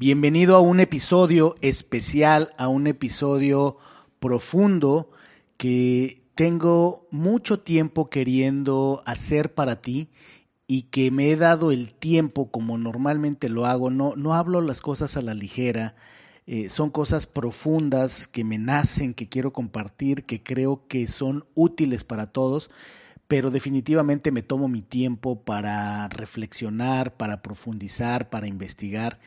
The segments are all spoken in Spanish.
Bienvenido a un episodio especial, a un episodio profundo que tengo mucho tiempo queriendo hacer para ti y que me he dado el tiempo como normalmente lo hago. No, no hablo las cosas a la ligera. Eh, son cosas profundas que me nacen, que quiero compartir, que creo que son útiles para todos, pero definitivamente me tomo mi tiempo para reflexionar, para profundizar, para investigar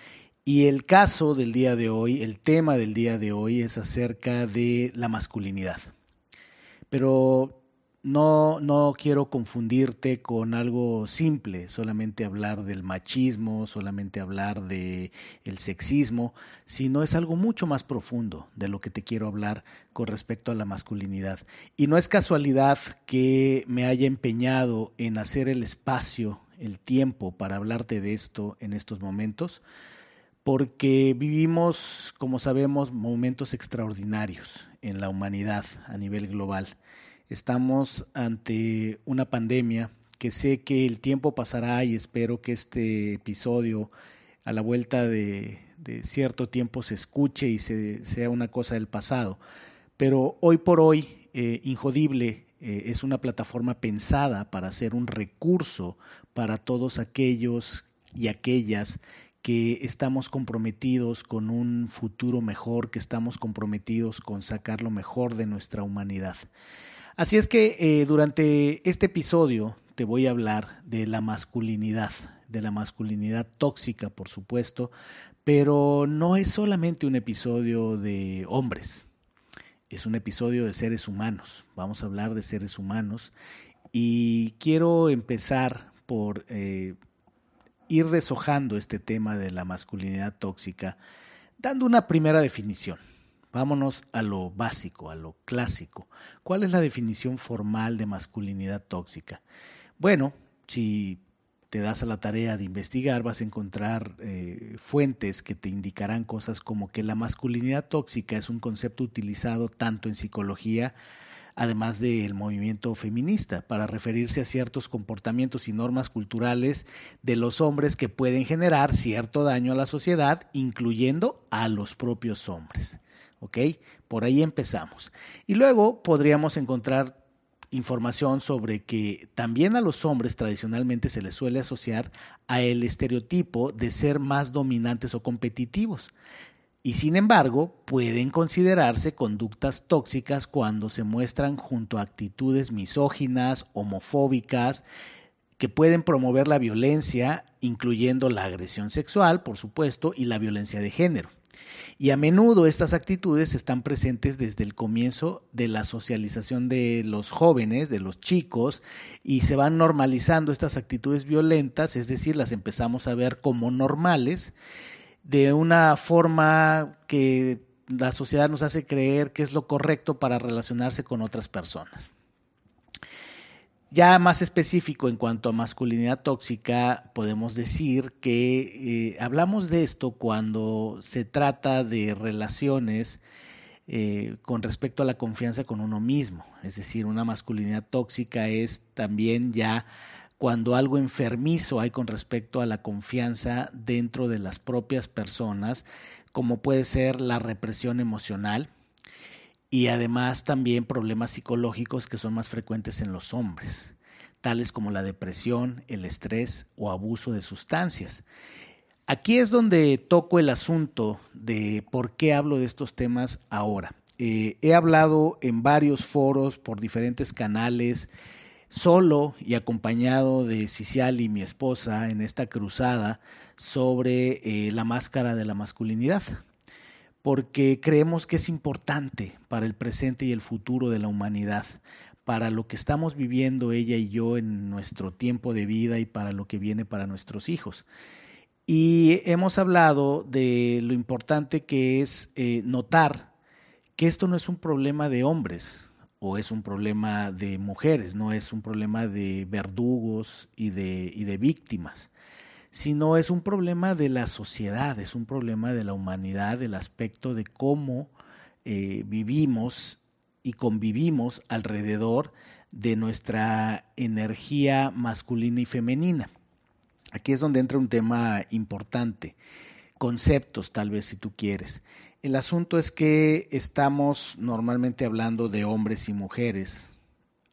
y el caso del día de hoy, el tema del día de hoy es acerca de la masculinidad. Pero no, no quiero confundirte con algo simple, solamente hablar del machismo, solamente hablar del el sexismo, sino es algo mucho más profundo de lo que te quiero hablar con respecto a la masculinidad. Y no es casualidad que me haya empeñado en hacer el espacio, el tiempo para hablarte de esto en estos momentos, porque vivimos, como sabemos, momentos extraordinarios en la humanidad a nivel global. Estamos ante una pandemia que sé que el tiempo pasará y espero que este episodio a la vuelta de, cierto tiempo se escuche y se, sea una cosa del pasado. Pero hoy por hoy, eh, Injodible eh, es una plataforma pensada para ser un recurso para todos aquellos y aquellas que estamos comprometidos con un futuro mejor, que estamos comprometidos con sacar lo mejor de nuestra humanidad. Así es que eh, durante este episodio te voy a hablar de la masculinidad, de la masculinidad tóxica, por supuesto, pero no es solamente un episodio de hombres, es un episodio de seres humanos. Vamos a hablar de seres humanos y quiero empezar por eh, ir deshojando este tema de la masculinidad tóxica, dando una primera definición. Vámonos a lo básico, a lo clásico. ¿Cuál es la definición formal de masculinidad tóxica? Bueno, si te das a la tarea de investigar, vas a encontrar eh, fuentes que te indicarán cosas como que la masculinidad tóxica es un concepto utilizado tanto en psicología además del movimiento feminista, para referirse a ciertos comportamientos y normas culturales de los hombres que pueden generar cierto daño a la sociedad, incluyendo a los propios hombres. Por ahí empezamos. Y luego podríamos encontrar información sobre que también a los hombres tradicionalmente se les suele asociar a el estereotipo de ser más dominantes o competitivos y sin embargo pueden considerarse conductas tóxicas cuando se muestran junto a actitudes misóginas, homofóbicas, que pueden promover la violencia, incluyendo la agresión sexual, por supuesto, y la violencia de género. Y a menudo estas actitudes están presentes desde el comienzo de la socialización de los jóvenes, de los chicos, y se van normalizando estas actitudes violentas, es decir, las empezamos a ver como normales, de una forma que la sociedad nos hace creer que es lo correcto para relacionarse con otras personas. Ya más específico en cuanto a masculinidad tóxica, podemos decir que eh, hablamos de esto cuando se trata de relaciones eh, con respecto a la confianza con uno mismo. Es decir, una masculinidad tóxica es también ya cuando algo enfermizo hay con respecto a la confianza dentro de las propias personas, como puede ser la represión emocional y además también problemas psicológicos que son más frecuentes en los hombres, tales como la depresión, el estrés o abuso de sustancias. Aquí es donde toco el asunto de por qué hablo de estos temas ahora. Eh, he hablado en varios foros, por diferentes canales, solo y acompañado de y mi esposa, en esta cruzada sobre eh, la máscara de la masculinidad, porque creemos que es importante para el presente y el futuro de la humanidad, para lo que estamos viviendo ella y yo en nuestro tiempo de vida y para lo que viene para nuestros hijos. Y hemos hablado de lo importante que es eh, notar que esto no es un problema de hombres o es un problema de mujeres, no es un problema de verdugos y de, y de víctimas, sino es un problema de la sociedad, es un problema de la humanidad, del aspecto de cómo eh, vivimos y convivimos alrededor de nuestra energía masculina y femenina. Aquí es donde entra un tema importante, conceptos tal vez si tú quieres. El asunto es que estamos normalmente hablando de hombres y mujeres,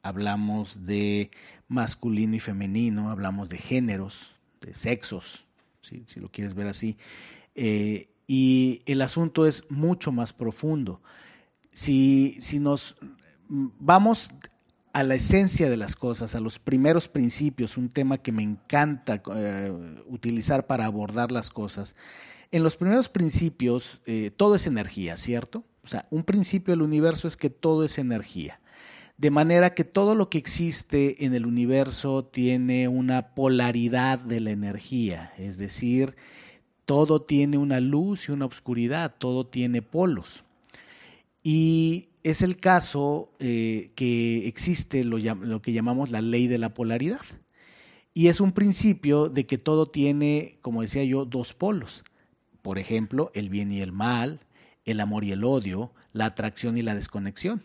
hablamos de masculino y femenino, hablamos de géneros, de sexos, si, lo quieres ver así. Eh, y el asunto es mucho más profundo. Si, si nos vamos a la esencia de las cosas, a los primeros principios, un tema que me encanta eh, utilizar para abordar las cosas. En los primeros principios, eh, todo es energía, ¿cierto? O sea, un principio del universo es que todo es energía. De manera que todo lo que existe en el universo tiene una polaridad de la energía, es decir, todo tiene una luz y una oscuridad, todo tiene polos. Y es el caso eh, que existe lo, lo que llamamos la ley de la polaridad. Y es un principio de que todo tiene, como decía yo, dos polos. Por ejemplo, el bien y el mal, el amor y el odio, la atracción y la desconexión.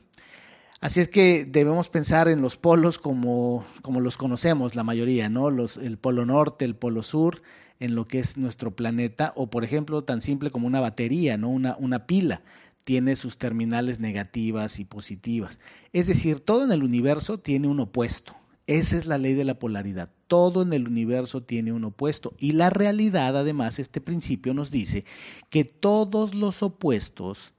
Así es que debemos pensar en los polos como, como los conocemos la mayoría, ¿no? Los, el polo norte, el polo sur, en lo que es nuestro planeta, o por ejemplo, tan simple como una batería, ¿no? Una, una pila tiene sus terminales negativas y positivas. Es decir, todo en el universo tiene un opuesto. Esa es la ley de la polaridad. Todo en el universo tiene un opuesto. Y la realidad, además, este principio nos dice que todos los opuestos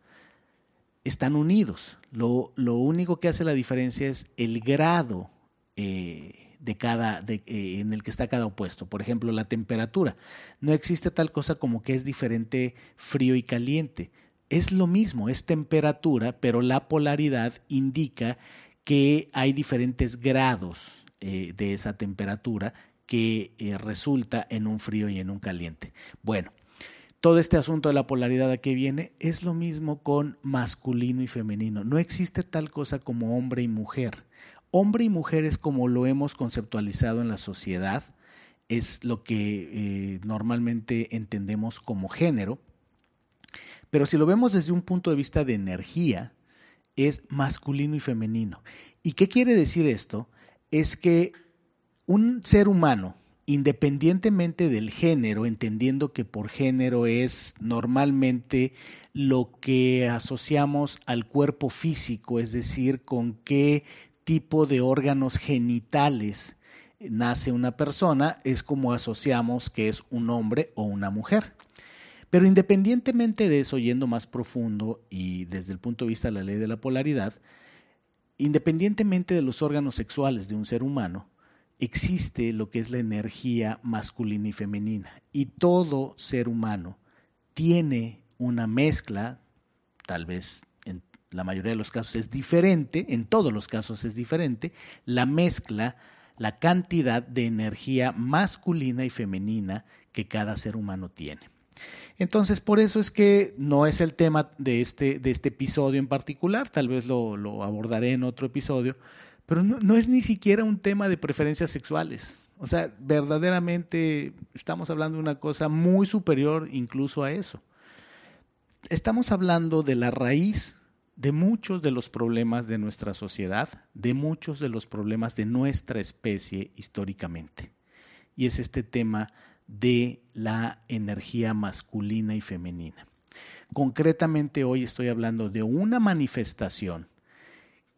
están unidos. Lo, único que hace la diferencia es el grado eh, de cada, de, eh, en el que está cada opuesto. Por ejemplo, la temperatura. No existe tal cosa como que es diferente frío y caliente es lo mismo, es temperatura, pero la polaridad indica que hay diferentes grados eh, de esa temperatura que eh, resulta en un frío y en un caliente. Bueno, todo este asunto de la polaridad a qué viene es lo mismo con masculino y femenino. No existe tal cosa como hombre y mujer. Hombre y mujer es como lo hemos conceptualizado en la sociedad, es lo que eh, normalmente entendemos como género pero si lo vemos desde un punto de vista de energía, es masculino y femenino. ¿Y qué quiere decir esto? Es que un ser humano, independientemente del género, entendiendo que por género es normalmente lo que asociamos al cuerpo físico, es decir, con qué tipo de órganos genitales nace una persona, es como asociamos que es un hombre o una mujer. Pero independientemente de eso, yendo más profundo y desde el punto de vista de la ley de la polaridad, independientemente de los órganos sexuales de un ser humano, existe lo que es la energía masculina y femenina. Y todo ser humano tiene una mezcla, tal vez en la mayoría de los casos es diferente, en todos los casos es diferente, la mezcla, la cantidad de energía masculina y femenina que cada ser humano tiene. Entonces, por eso es que no es el tema de este, de este episodio en particular, tal vez lo, lo abordaré en otro episodio, pero no, no, es ni siquiera un tema de preferencias sexuales. O sea, verdaderamente estamos hablando de una cosa muy superior incluso a eso. Estamos hablando de la raíz de muchos de los problemas de nuestra sociedad, de muchos de los problemas de nuestra especie históricamente. Y es este tema de la energía masculina y femenina. Concretamente hoy estoy hablando de una manifestación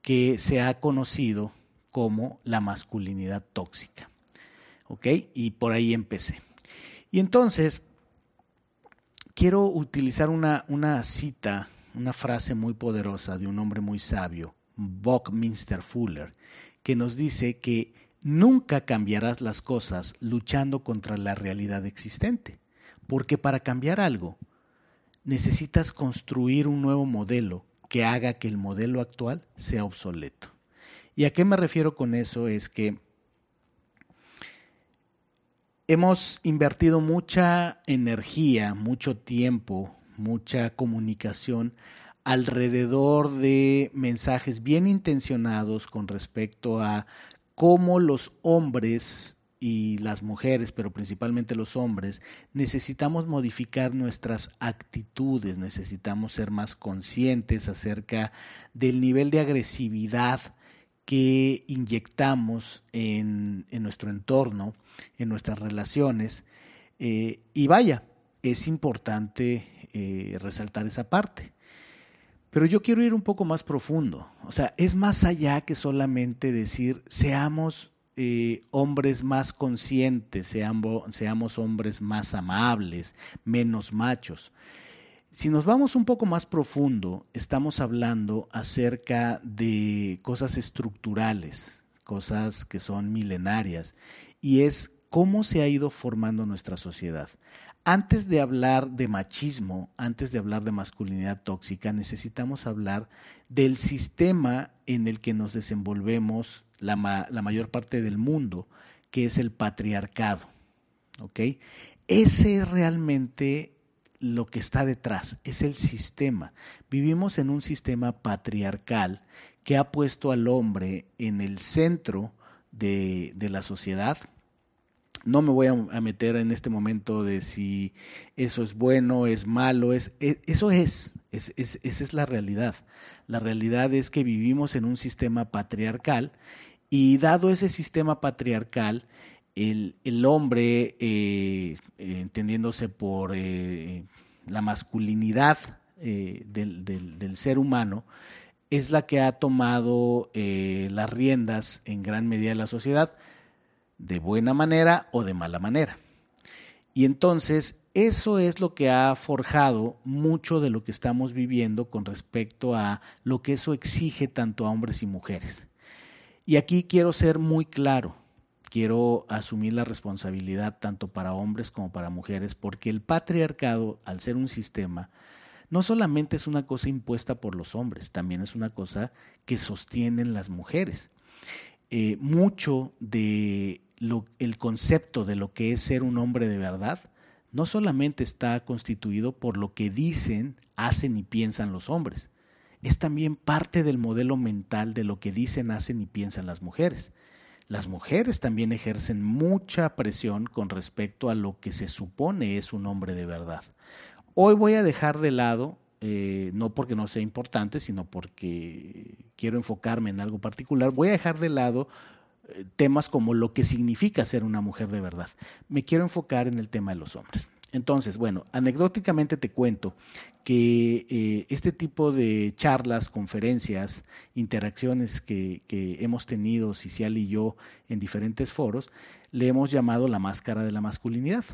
que se ha conocido como la masculinidad tóxica. ¿Ok? Y por ahí empecé. Y entonces, quiero utilizar una, una cita, una frase muy poderosa de un hombre muy sabio, Buckminster Fuller, que nos dice que Nunca cambiarás las cosas luchando contra la realidad existente, porque para cambiar algo necesitas construir un nuevo modelo que haga que el modelo actual sea obsoleto. ¿Y a qué me refiero con eso? Es que hemos invertido mucha energía, mucho tiempo, mucha comunicación alrededor de mensajes bien intencionados con respecto a cómo los hombres y las mujeres, pero principalmente los hombres, necesitamos modificar nuestras actitudes, necesitamos ser más conscientes acerca del nivel de agresividad que inyectamos en, nuestro entorno, en nuestras relaciones. Eh, y vaya, es importante eh, resaltar esa parte. Pero yo quiero ir un poco más profundo. O sea, es más allá que solamente decir seamos eh, hombres más conscientes, seamos, seamos hombres más amables, menos machos. Si nos vamos un poco más profundo, estamos hablando acerca de cosas estructurales, cosas que son milenarias, y es cómo se ha ido formando nuestra sociedad antes de hablar de machismo, antes de hablar de masculinidad tóxica, necesitamos hablar del sistema en el que nos desenvolvemos la, mayor parte del mundo, que es el patriarcado. Ese es realmente lo que está detrás, es el sistema. Vivimos en un sistema patriarcal que ha puesto al hombre en el centro de la sociedad, no me voy a, meter en este momento de si eso es bueno, es malo, es, e, eso es, esa es la realidad. La realidad es que vivimos en un sistema patriarcal y dado ese sistema patriarcal, el, hombre, eh, entendiéndose por eh, la masculinidad eh, del, ser humano, es la que ha tomado las riendas en gran medida de la sociedad de buena manera o de mala manera. Y entonces eso es lo que ha forjado mucho de lo que estamos viviendo con respecto a lo que eso exige tanto a hombres y mujeres. Y aquí quiero ser muy claro, quiero asumir la responsabilidad tanto para hombres como para mujeres, porque el patriarcado, al ser un sistema, no solamente es una cosa impuesta por los hombres, también es una cosa que sostienen las mujeres. Eh, mucho de el concepto de lo que es ser un hombre de verdad no solamente está constituido por lo que dicen, hacen y piensan los hombres, es también parte del modelo mental de lo que dicen, hacen y piensan las mujeres. Las mujeres también ejercen mucha presión con respecto a lo que se supone es un hombre de verdad. Hoy voy a dejar de lado, eh, no porque no sea importante, sino porque quiero enfocarme en algo particular, voy a dejar de lado temas como lo que significa ser una mujer de verdad. Me quiero enfocar en el tema de los hombres. Entonces, bueno, anecdóticamente te cuento que eh, este tipo de charlas, conferencias, interacciones que, hemos tenido Cicial y yo en diferentes foros, le hemos llamado la máscara de la masculinidad.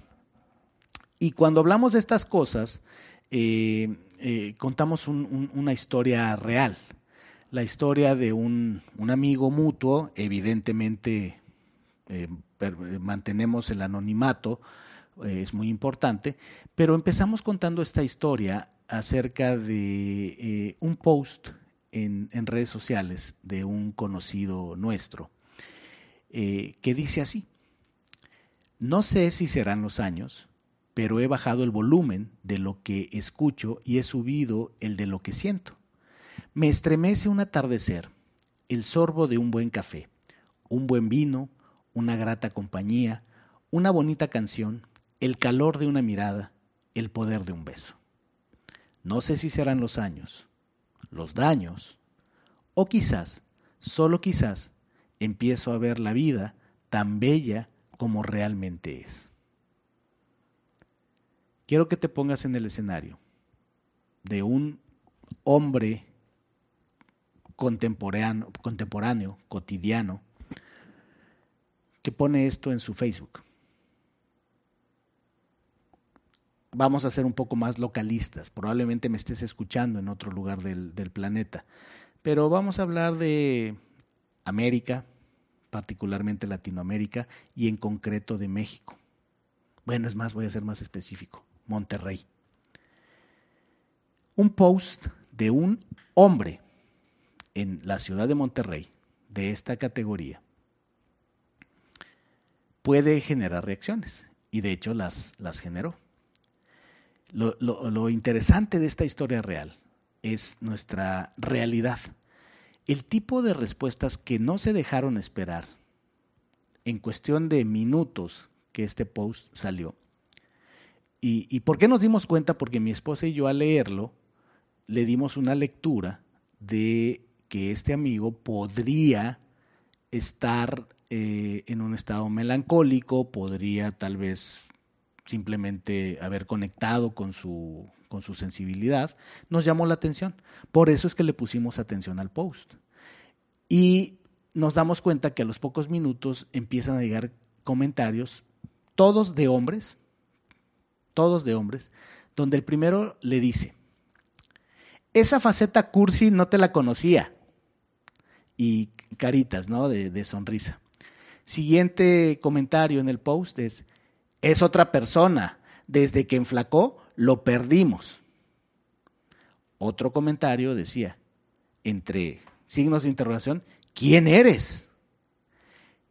Y cuando hablamos de estas cosas, eh, eh, contamos una historia real, la historia de un, amigo mutuo, evidentemente eh, mantenemos el anonimato, eh, es muy importante, pero empezamos contando esta historia acerca de eh, un post en, en, redes sociales de un conocido nuestro, que dice así, no sé si serán los años, pero he bajado el volumen de lo que escucho y he subido el de lo que siento. Me estremece un atardecer, el sorbo de un buen café, un buen vino, una grata compañía, una bonita canción, el calor de una mirada, el poder de un beso. No sé si serán los años, los daños, o quizás, solo quizás, empiezo a ver la vida tan bella como realmente es. Quiero que te pongas en el escenario de un hombre contemporáneo, contemporáneo, cotidiano, que pone esto en su Facebook. Vamos a ser un poco más localistas. Probablemente me estés escuchando en otro lugar del, del planeta. Pero vamos a hablar de América, particularmente Latinoamérica y en concreto de México. Bueno, es más, voy a ser más específico. Monterrey. Un post de un hombre en la ciudad de Monterrey de esta categoría puede generar reacciones. Y de hecho las, las generó. Lo, lo interesante de esta historia real es nuestra realidad. El tipo de respuestas que no se dejaron esperar en cuestión de minutos que este post salió. ¿Y, ¿Y, por qué nos dimos cuenta? Porque mi esposa y yo al leerlo le dimos una lectura de que este amigo podría estar eh, en un estado melancólico, podría tal vez simplemente haber conectado con su, con su sensibilidad, nos llamó la atención. Por eso es que le pusimos atención al post. Y nos damos cuenta que a los pocos minutos empiezan a llegar comentarios, todos de hombres, todos de hombres, donde el primero le dice, esa faceta cursi no te la conocía. Y caritas, ¿no? De, de sonrisa. Siguiente comentario en el post es, es otra persona. Desde que enflacó, lo perdimos. Otro comentario decía, entre signos de interrogación, ¿quién eres?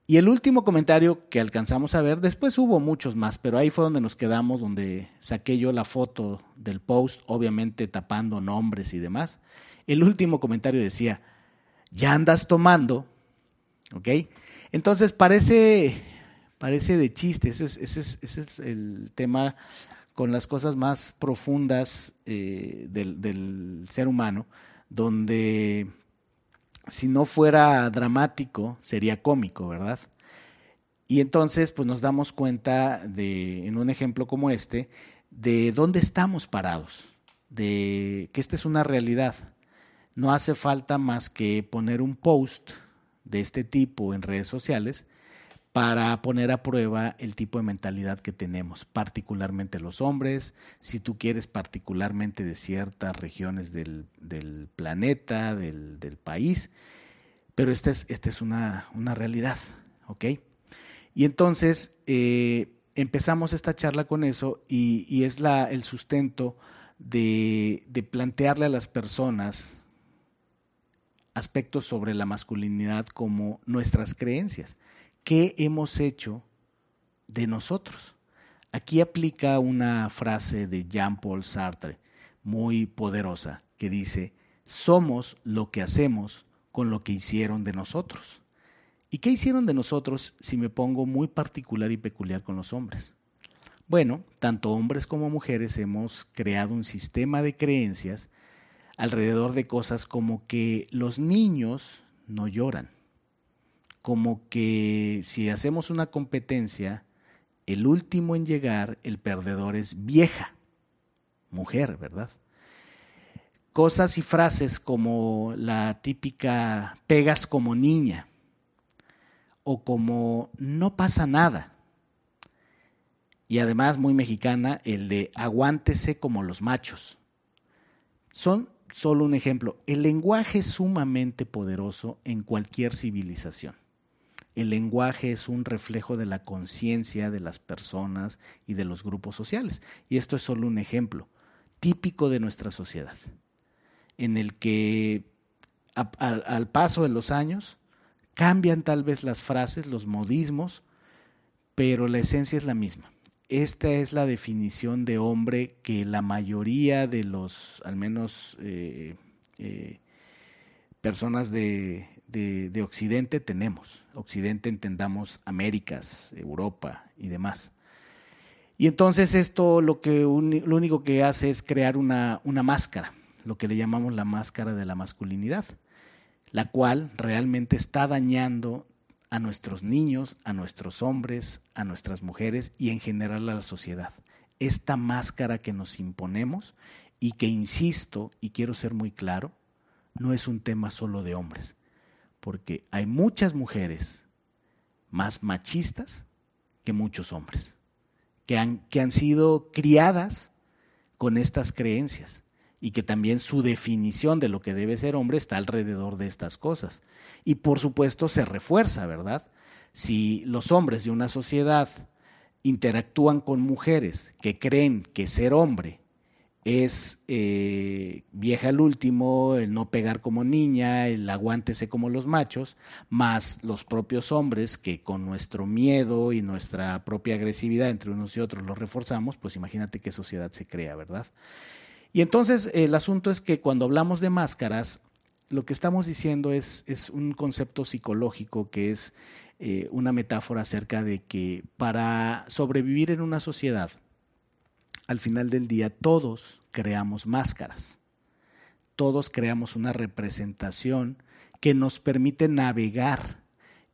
Y el último comentario que alcanzamos a ver, después hubo muchos más, pero ahí fue donde nos quedamos, donde saqué yo la foto del post, obviamente tapando nombres y demás. El último comentario decía, ya andas tomando, ¿ok? Entonces parece, parece de chiste, ese es, el tema con las cosas más profundas eh, del, del ser humano, donde si no fuera dramático, sería cómico, ¿verdad? Y entonces, pues nos damos cuenta de, en un ejemplo como este, de dónde estamos parados, de que esta es una realidad. No hace falta más que poner un post de este tipo en redes sociales para poner a prueba el tipo de mentalidad que tenemos, particularmente los hombres, si tú quieres particularmente de ciertas regiones del, planeta, del, país, pero esta es, esta es una, realidad, ¿ok? Y entonces eh, empezamos esta charla con eso y, es la, el sustento de plantearle a las personas aspectos sobre la masculinidad como nuestras creencias ¿qué hemos hecho de nosotros? Aquí aplica una frase de Jean-Paul Sartre muy poderosa que dice, somos lo que hacemos con lo que hicieron de nosotros. ¿Y qué hicieron de nosotros si me pongo muy particular y peculiar con los hombres? Bueno, tanto hombres como mujeres hemos creado un sistema de creencias alrededor de cosas como que los niños no lloran como que si hacemos una competencia, el último en llegar, el perdedor es vieja, mujer, ¿verdad? Cosas y frases como la típica pegas como niña o como no pasa nada. Y además muy mexicana el de aguántese como los machos. Son solo un ejemplo. El lenguaje es sumamente poderoso en cualquier civilización. El lenguaje es un reflejo de la conciencia de las personas y de los grupos sociales. Y esto es solo un ejemplo típico de nuestra sociedad, en el que al paso de los años cambian tal vez las frases, los modismos, pero la esencia es la misma. Esta es la definición de hombre que la mayoría de los, al menos eh, eh, personas de, de, Occidente tenemos. Occidente entendamos Américas, Europa y demás. Y entonces esto lo, que lo único que hace es crear una, una máscara, lo que le llamamos la máscara de la masculinidad, la cual realmente está dañando a nuestros niños, a nuestros hombres, a nuestras mujeres y en general a la sociedad. Esta máscara que nos imponemos y que, insisto, y quiero ser muy claro, no es un tema solo de hombres porque hay muchas mujeres más machistas que muchos hombres, que han, que han sido criadas con estas creencias y que también su definición de lo que debe ser hombre está alrededor de estas cosas. Y por supuesto se refuerza, ¿verdad? Si los hombres de una sociedad interactúan con mujeres que creen que ser hombre es eh, vieja al último, el no pegar como niña, el aguántese como los machos, más los propios hombres que con nuestro miedo y nuestra propia agresividad entre unos y otros lo reforzamos, pues imagínate qué sociedad se crea, ¿verdad? Y entonces el asunto es que cuando hablamos de máscaras, lo que estamos diciendo es, un concepto psicológico que es eh, una metáfora acerca de que para sobrevivir en una sociedad, al final del día todos creamos máscaras, todos creamos una representación que nos permite navegar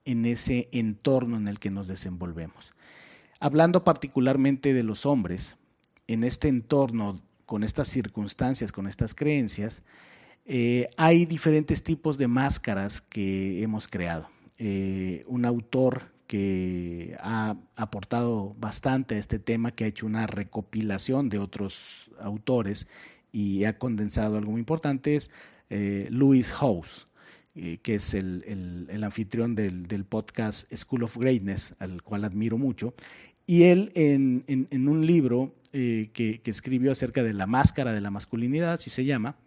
en ese entorno en el que nos desenvolvemos. Hablando particularmente de los hombres, en este entorno, con estas circunstancias, con estas creencias, eh, hay diferentes tipos de máscaras que hemos creado. Eh, un autor que ha aportado bastante a este tema, que ha hecho una recopilación de otros autores y ha condensado algo muy importante, es eh, Louis House, eh, que es el, anfitrión del, podcast School of Greatness, al cual admiro mucho. Y él en, un libro eh, que, escribió acerca de la máscara de la masculinidad, así se llama,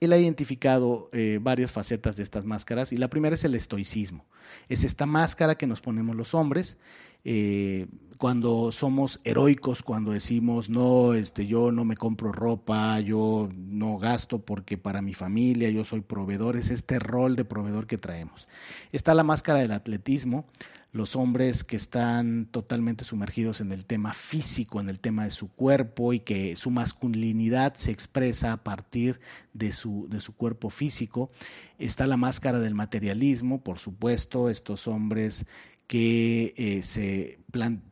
él ha identificado eh, varias facetas de estas máscaras y la primera es el estoicismo. Es esta máscara que nos ponemos los hombres eh, cuando somos heroicos, cuando decimos, no, este, yo no me compro ropa, yo no gasto porque para mi familia yo soy proveedor, es este rol de proveedor que traemos. Está la máscara del atletismo, los hombres que están totalmente sumergidos en el tema físico, en el tema de su cuerpo y que su masculinidad se expresa a partir de su, de su cuerpo físico. Está la máscara del materialismo, por supuesto, estos hombres que eh, se,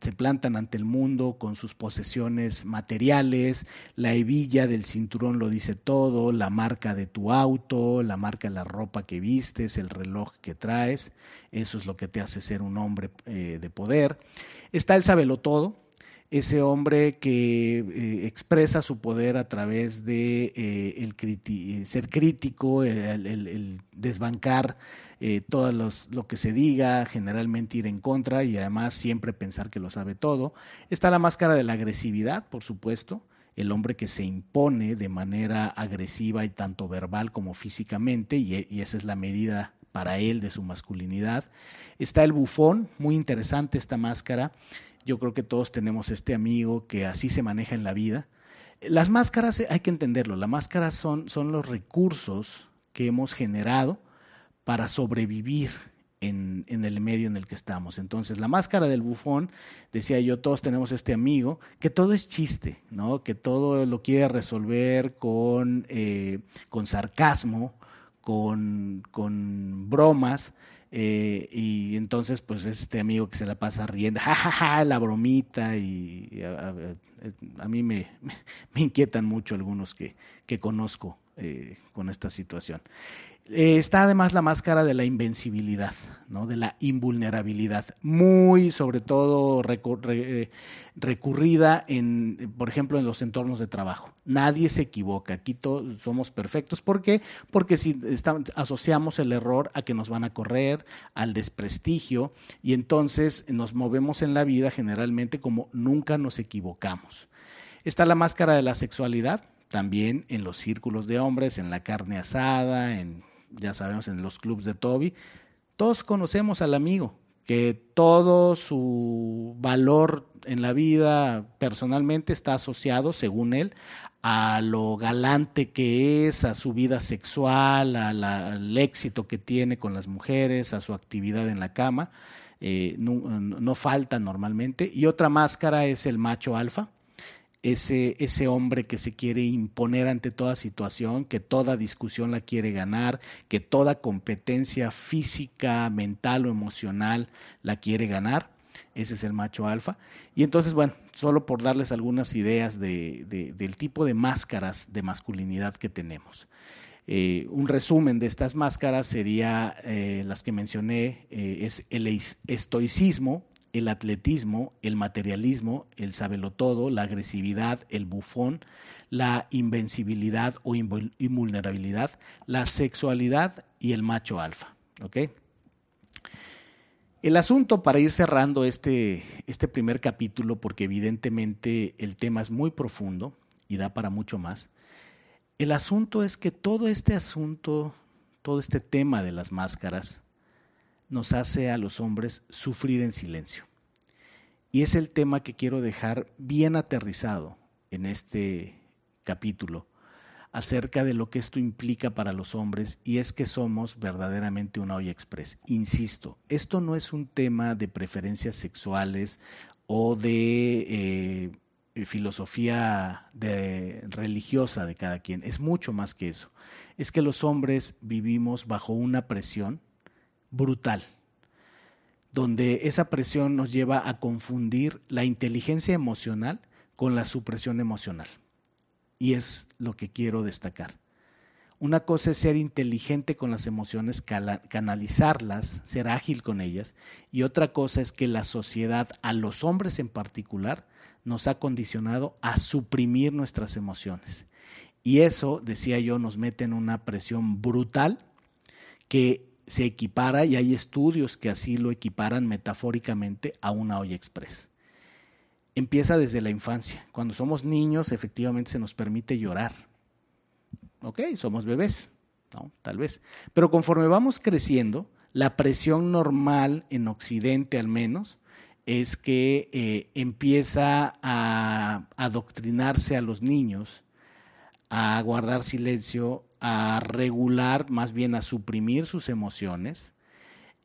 se, plantan ante el mundo con sus posesiones materiales, la hebilla del cinturón lo dice todo, la marca de tu auto, la marca de la ropa que vistes, el reloj que traes, eso es lo que te hace ser un hombre eh, de poder. Está el sabelo todo, ese hombre que eh, expresa su poder a través de el ser crítico, el desbancar eh, todo lo que se diga, generalmente ir en contra y además siempre pensar que lo sabe todo. Está la máscara de la agresividad, por supuesto, el hombre que se impone de manera agresiva y tanto verbal como físicamente, y, y esa es la medida para él de su masculinidad. Está el bufón, muy interesante esta máscara. Yo creo que todos tenemos este amigo que así se maneja en la vida. Las máscaras, hay que entenderlo, las máscaras son, son los recursos que hemos generado para sobrevivir en, el medio en el que estamos. Entonces, la máscara del bufón, decía yo, todos tenemos este amigo, que todo es chiste, ¿no? que todo lo quiere resolver con, eh, con sarcasmo, con, con bromas, eh, y entonces, pues este amigo que se la pasa riendo, jajaja, la bromita, y a, mí me, me, inquietan mucho algunos que, que conozco eh, con esta situación. Eh, está además la máscara de la invencibilidad, ¿no? de la invulnerabilidad, muy sobre todo recurrida en, por ejemplo, en los entornos de trabajo. Nadie se equivoca, aquí todos somos perfectos. ¿Por qué? Porque si asociamos el error a que nos van a correr, al desprestigio, y entonces nos movemos en la vida generalmente como nunca nos equivocamos. Está la máscara de la sexualidad, también en los círculos de hombres, en la carne asada, en ya sabemos en los clubs de Toby, todos conocemos al amigo, que todo su valor en la vida personalmente está asociado, según él, a lo galante que es, a su vida sexual, al éxito que tiene con las mujeres, a su actividad en la cama. Eh, no falta normalmente. Y otra máscara es el macho alfa, ese, ese hombre que se quiere imponer ante toda situación, que toda discusión la quiere ganar, que toda competencia física, mental o emocional la quiere ganar. Ese es el macho alfa. Y entonces, bueno, solo por darles algunas ideas de, del tipo de máscaras de masculinidad que tenemos. Eh, un resumen de estas máscaras sería eh, las que mencioné, eh, es el estoicismo, el atletismo, el materialismo, el todo, la agresividad, el bufón, la invencibilidad o invulnerabilidad, la sexualidad y el macho alfa. El asunto para ir cerrando este, este primer capítulo, porque evidentemente el tema es muy profundo y da para mucho más. El asunto es que todo este asunto, todo este tema de las máscaras, nos hace a los hombres sufrir en silencio. Y es el tema que quiero dejar bien aterrizado en este capítulo acerca de lo que esto implica para los hombres y es que somos verdaderamente una olla express. Insisto, esto no es un tema de preferencias sexuales o de eh, filosofía de, religiosa de cada quien, es mucho más que eso. Es que los hombres vivimos bajo una presión brutal, donde esa presión nos lleva a confundir la inteligencia emocional con la supresión emocional. Y es lo que quiero destacar. Una cosa es ser inteligente con las emociones, canalizarlas, ser ágil con ellas, y otra cosa es que la sociedad, a los hombres en particular, nos ha condicionado a suprimir nuestras emociones. Y eso, decía yo, nos mete en una presión brutal que se equipara, y hay estudios que así lo equiparan metafóricamente, a una olla express empieza desde la infancia. Cuando somos niños, efectivamente se nos permite llorar. Ok, somos bebés, ¿no? Tal vez. Pero conforme vamos creciendo, la presión normal en Occidente al menos es que eh, empieza a adoctrinarse a los niños, a guardar silencio, a regular, más bien a suprimir sus emociones,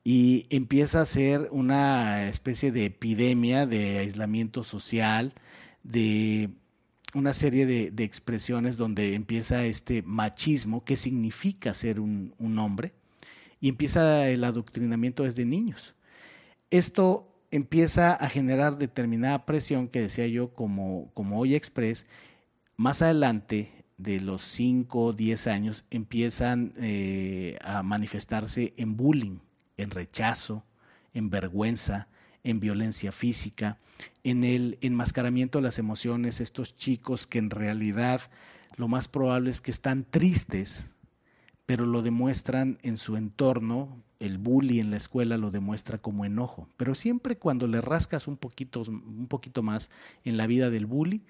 y empieza a ser una especie de epidemia de aislamiento social, de una serie de, expresiones donde empieza este machismo, que significa ser un, hombre, y empieza el adoctrinamiento desde niños. Esto empieza a generar determinada presión que decía yo como, como hoy express, más adelante de los 5 o 10 años empiezan eh, a manifestarse en bullying en rechazo, en vergüenza, en violencia física, en el enmascaramiento de las emociones, estos chicos que en realidad lo más probable es que están tristes, pero lo demuestran en su entorno, el bully en la escuela lo demuestra como enojo, pero siempre cuando le rascas un poquito, un poquito más en la vida del bully,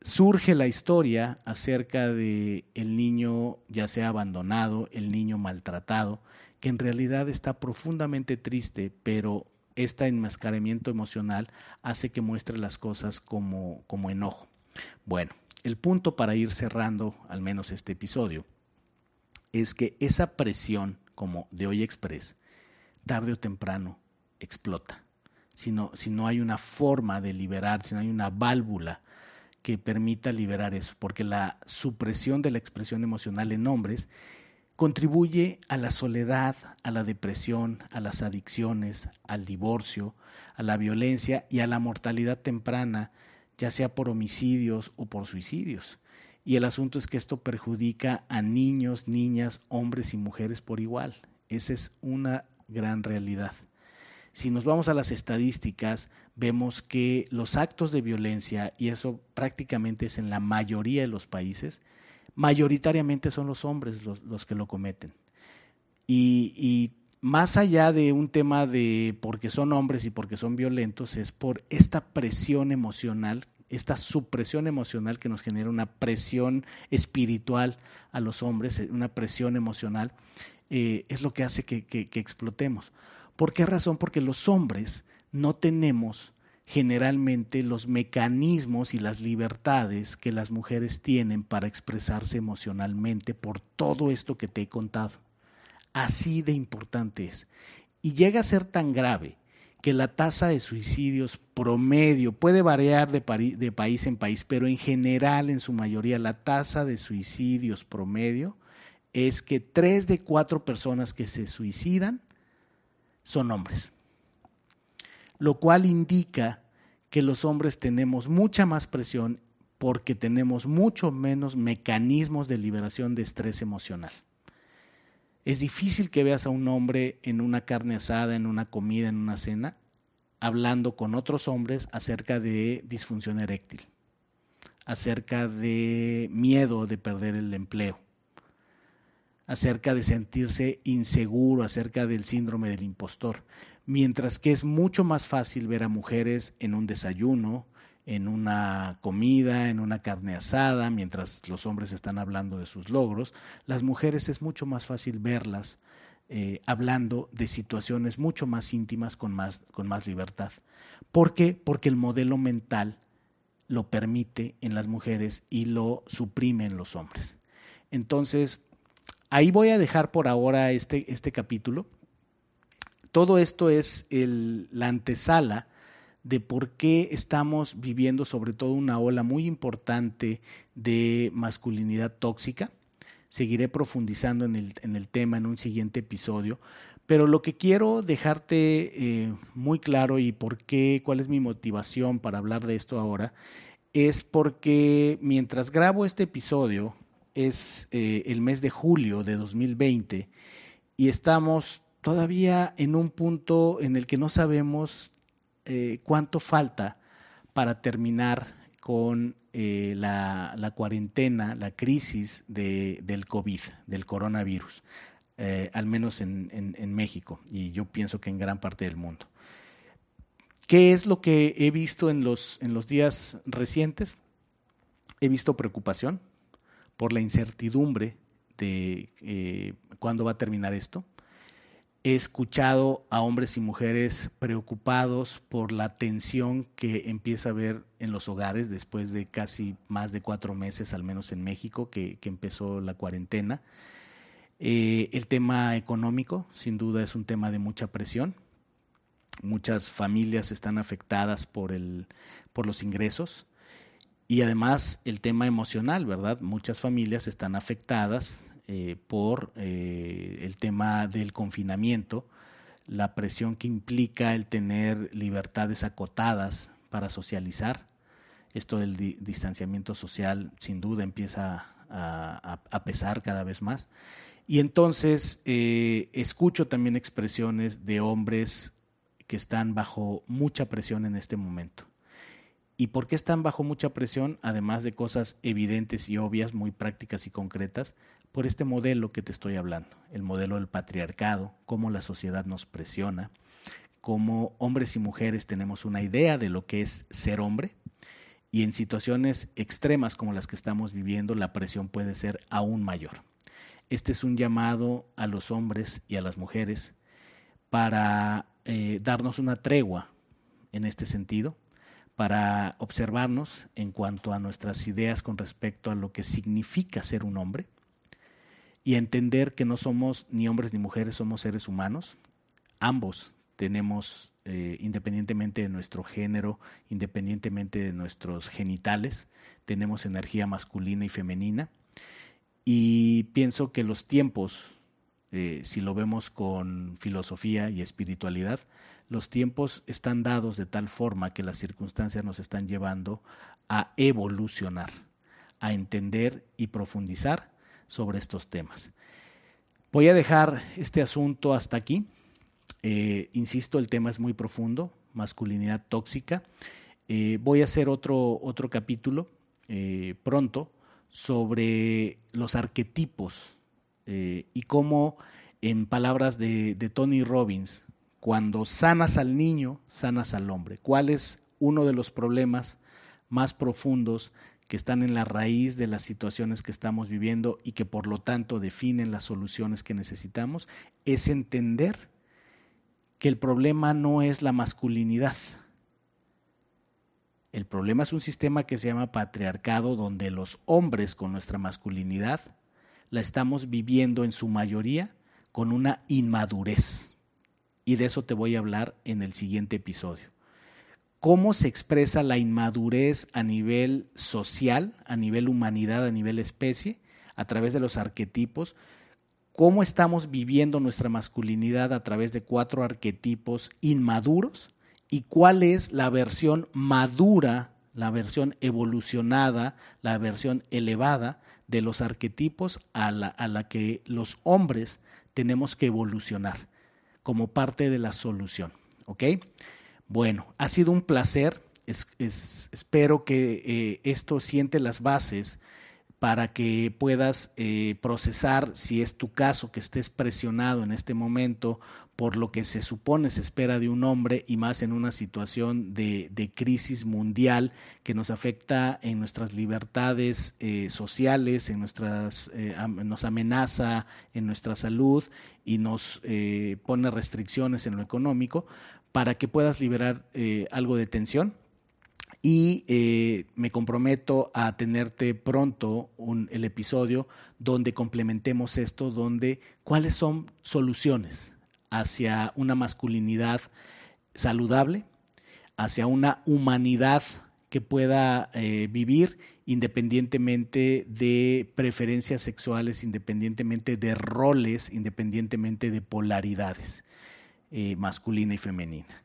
surge la historia acerca de el niño ya sea abandonado, el niño maltratado, que en realidad está profundamente triste, pero este enmascaramiento emocional hace que muestre las cosas como, como enojo. Bueno, el punto para ir cerrando al menos este episodio es que esa presión como de hoy express, tarde o temprano explota. Si no, si no hay una forma de liberar, si no hay una válvula que permita liberar eso, porque la supresión de la expresión emocional en hombres contribuye a la soledad, a la depresión, a las adicciones, al divorcio, a la violencia y a la mortalidad temprana, ya sea por homicidios o por suicidios. Y el asunto es que esto perjudica a niños, niñas, hombres y mujeres por igual. Esa es una gran realidad. Si nos vamos a las estadísticas, vemos que los actos de violencia, y eso prácticamente es en la mayoría de los países, mayoritariamente son los hombres los, que lo cometen. Y, más allá de un tema de porque son hombres y porque son violentos, es por esta presión emocional, esta supresión emocional que nos genera una presión espiritual a los hombres, una presión emocional, eh, es lo que hace que, que explotemos. ¿Por qué razón? Porque los hombres no tenemos generalmente los mecanismos y las libertades que las mujeres tienen para expresarse emocionalmente por todo esto que te he contado. Así de importante es. Y llega a ser tan grave que la tasa de suicidios promedio puede variar de, país en país, pero en general, en su mayoría, la tasa de suicidios promedio es que tres de cuatro personas que se suicidan son hombres lo cual indica que los hombres tenemos mucha más presión porque tenemos mucho menos mecanismos de liberación de estrés emocional. Es difícil que veas a un hombre en una carne asada, en una comida, en una cena, hablando con otros hombres acerca de disfunción eréctil, acerca de miedo de perder el empleo, acerca de sentirse inseguro, acerca del síndrome del impostor mientras que es mucho más fácil ver a mujeres en un desayuno, en una comida, en una carne asada, mientras los hombres están hablando de sus logros. Las mujeres es mucho más fácil verlas eh, hablando de situaciones mucho más íntimas con más, con más libertad. ¿Por qué? Porque el modelo mental lo permite en las mujeres y lo suprime en los hombres. Entonces, ahí voy a dejar por ahora este, este capítulo. Todo esto es el, la antesala de por qué estamos viviendo sobre todo una ola muy importante de masculinidad tóxica Seguiré profundizando en el, en el tema en un siguiente episodio, pero lo que quiero dejarte eh, muy claro y por qué, cuál es mi motivación para hablar de esto ahora, es porque mientras grabo este episodio, es eh, el mes de julio de 2020 y estamos todavía en un punto en el que no sabemos eh, cuánto falta para terminar con eh, la, cuarentena, la crisis de, del COVID, del coronavirus, al menos en, en, México y yo pienso que en gran parte del mundo. ¿Qué es lo que he visto en los, en los días recientes? He visto preocupación por la incertidumbre de eh, cuándo va a terminar esto he escuchado a hombres y mujeres preocupados por la tensión que empieza a haber en los hogares después de casi más de cuatro meses, al menos en México, que, empezó la cuarentena. Eh, el tema económico, sin duda, es un tema de mucha presión. Muchas familias están afectadas por, el, por los ingresos. Y además el tema emocional, ¿verdad? Muchas familias están afectadas eh, por eh, el tema del confinamiento, la presión que implica el tener libertades acotadas para socializar. Esto del distanciamiento social sin duda empieza a, pesar cada vez más. Y entonces eh, escucho también expresiones de hombres que están bajo mucha presión en este momento. ¿Y por qué están bajo mucha presión? Además de cosas evidentes y obvias, muy prácticas y concretas, por este modelo que te estoy hablando, el modelo del patriarcado, cómo la sociedad nos presiona, cómo hombres y mujeres tenemos una idea de lo que es ser hombre y en situaciones extremas como las que estamos viviendo la presión puede ser aún mayor. Este es un llamado a los hombres y a las mujeres para eh, darnos una tregua en este sentido, para observarnos en cuanto a nuestras ideas con respecto a lo que significa ser un hombre y entender que no somos ni hombres ni mujeres, somos seres humanos. Ambos tenemos, eh, independientemente de nuestro género, independientemente de nuestros genitales, tenemos energía masculina y femenina. Y pienso que los tiempos, eh, si lo vemos con filosofía y espiritualidad, los tiempos están dados de tal forma que las circunstancias nos están llevando a evolucionar, a entender y profundizar sobre estos temas. Voy a dejar este asunto hasta aquí. Eh, insisto, el tema es muy profundo, masculinidad tóxica. Eh, voy a hacer otro, otro capítulo pronto sobre los arquetipos y cómo, en palabras de Tony Robbins, cuando sanas al niño, sanas al hombre. ¿Cuál es uno de los problemas más profundos que están en la raíz de las situaciones que estamos viviendo y que por lo tanto definen las soluciones que necesitamos, es entender que el problema no es la masculinidad. El problema es un sistema que se llama patriarcado donde los hombres con nuestra masculinidad la estamos viviendo en su mayoría con una inmadurez. Y de eso te voy a hablar en el siguiente episodio. Cómo se expresa la inmadurez a nivel social, a nivel humanidad, a nivel especie, a través de los arquetipos, cómo estamos viviendo nuestra masculinidad a través de cuatro arquetipos inmaduros y cuál es la versión madura, la versión evolucionada, la versión elevada de los arquetipos a la, a la que los hombres tenemos que evolucionar como parte de la solución. ¿Ok? Bueno, ha sido un placer. espero que eh, esto siente las bases para que puedas eh, procesar, si es tu caso, que estés presionado en este momento por lo que se supone se espera de un hombre y más en una situación de, crisis mundial que nos afecta en nuestras libertades eh, sociales, en nuestras, eh, nos amenaza en nuestra salud y nos eh, pone restricciones en lo económico para que puedas liberar algo de tensión, y me comprometo a tenerte pronto un, el episodio donde complementemos esto, donde cuáles son soluciones hacia una masculinidad saludable, hacia una humanidad que pueda eh, vivir independientemente de preferencias sexuales, independientemente de roles, independientemente de polaridades eh, masculina y femenina.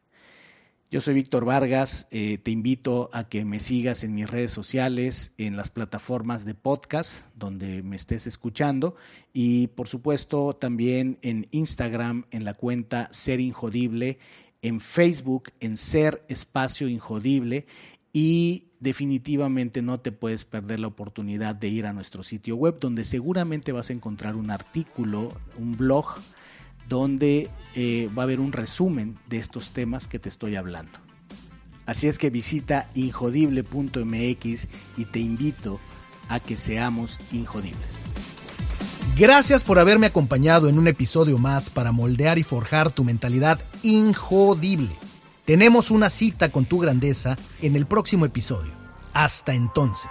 Yo soy Víctor Vargas, eh, te invito a que me sigas en mis redes sociales, en las plataformas de podcast donde me estés escuchando y por supuesto también en Instagram en la cuenta Ser Injodible, en Facebook en Ser Espacio Injodible y definitivamente no te puedes perder la oportunidad de ir a nuestro sitio web donde seguramente vas a encontrar un artículo, un blog donde eh, va a haber un resumen de estos temas que te estoy hablando. Así es que visita injodible.mx y te invito a que seamos injodibles. Gracias por haberme acompañado en un episodio más para moldear y forjar tu mentalidad injodible. Tenemos una cita con tu grandeza en el próximo episodio. Hasta entonces.